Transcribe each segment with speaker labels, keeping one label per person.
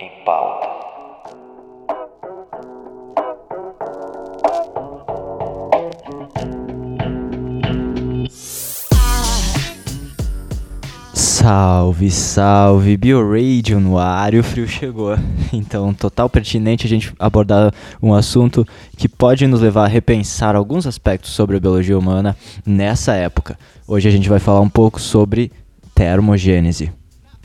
Speaker 1: em pauta.
Speaker 2: Salve, salve, BioRadio no ar e o frio chegou. Então, total pertinente a gente abordar um assunto que pode nos levar a repensar alguns aspectos sobre a biologia humana nessa época. Hoje a gente vai falar um pouco sobre termogênese.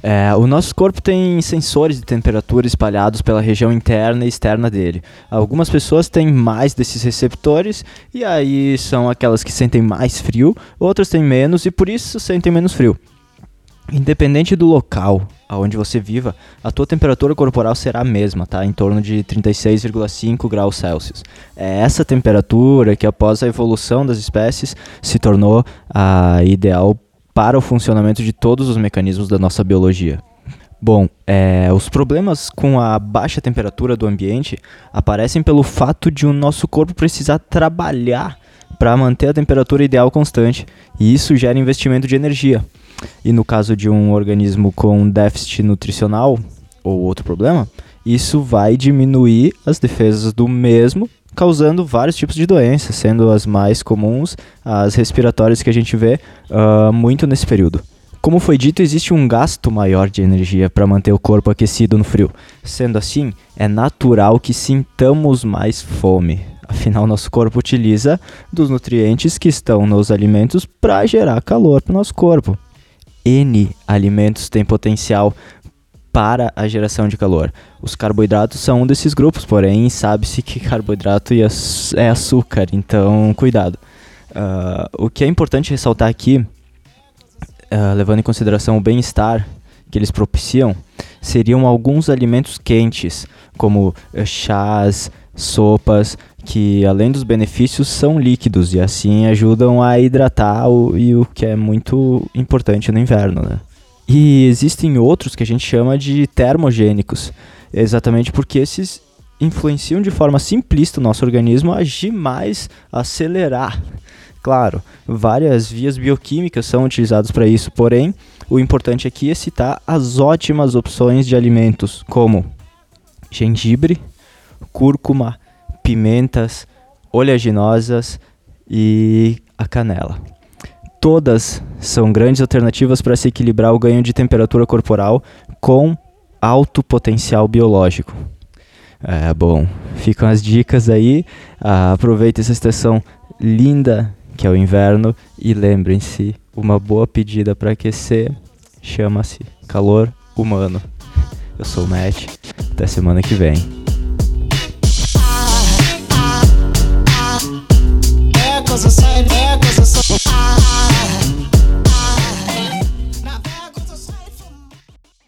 Speaker 2: É, o nosso corpo tem sensores de temperatura espalhados pela região interna e externa dele. Algumas pessoas têm mais desses receptores e aí são aquelas que sentem mais frio, outras têm menos e por isso sentem menos frio. Independente do local aonde você viva, a tua temperatura corporal será a mesma, tá? Em torno de 36,5 graus Celsius. É essa temperatura que após a evolução das espécies se tornou a ideal para o funcionamento de todos os mecanismos da nossa biologia. Bom, é, os problemas com a baixa temperatura do ambiente aparecem pelo fato de o nosso corpo precisar trabalhar para manter a temperatura ideal constante, e isso gera investimento de energia. E no caso de um organismo com déficit nutricional ou outro problema, isso vai diminuir as defesas do mesmo, causando vários tipos de doenças, sendo as mais comuns as respiratórias que a gente vê uh, muito nesse período. Como foi dito, existe um gasto maior de energia para manter o corpo aquecido no frio. Sendo assim, é natural que sintamos mais fome. Afinal, nosso corpo utiliza dos nutrientes que estão nos alimentos para gerar calor para o nosso corpo. N alimentos têm potencial para a geração de calor. Os carboidratos são um desses grupos, porém sabe-se que carboidrato é açúcar, então cuidado. Uh, o que é importante ressaltar aqui, uh, levando em consideração o bem-estar que eles propiciam, seriam alguns alimentos quentes, como uh, chás, sopas, que além dos benefícios são líquidos e assim ajudam a hidratar o, e o que é muito importante no inverno, né? E existem outros que a gente chama de termogênicos, exatamente porque esses influenciam de forma simplista o nosso organismo a agir mais, a acelerar. Claro, várias vias bioquímicas são utilizadas para isso, porém, o importante aqui é citar as ótimas opções de alimentos, como gengibre, cúrcuma, pimentas, oleaginosas e a canela. Todas são grandes alternativas para se equilibrar o ganho de temperatura corporal com alto potencial biológico. É, bom, ficam as dicas aí. Ah, aproveita essa estação linda que é o inverno e lembrem-se, uma boa pedida para aquecer chama-se calor humano. Eu sou o Matt, até semana que vem. É Cause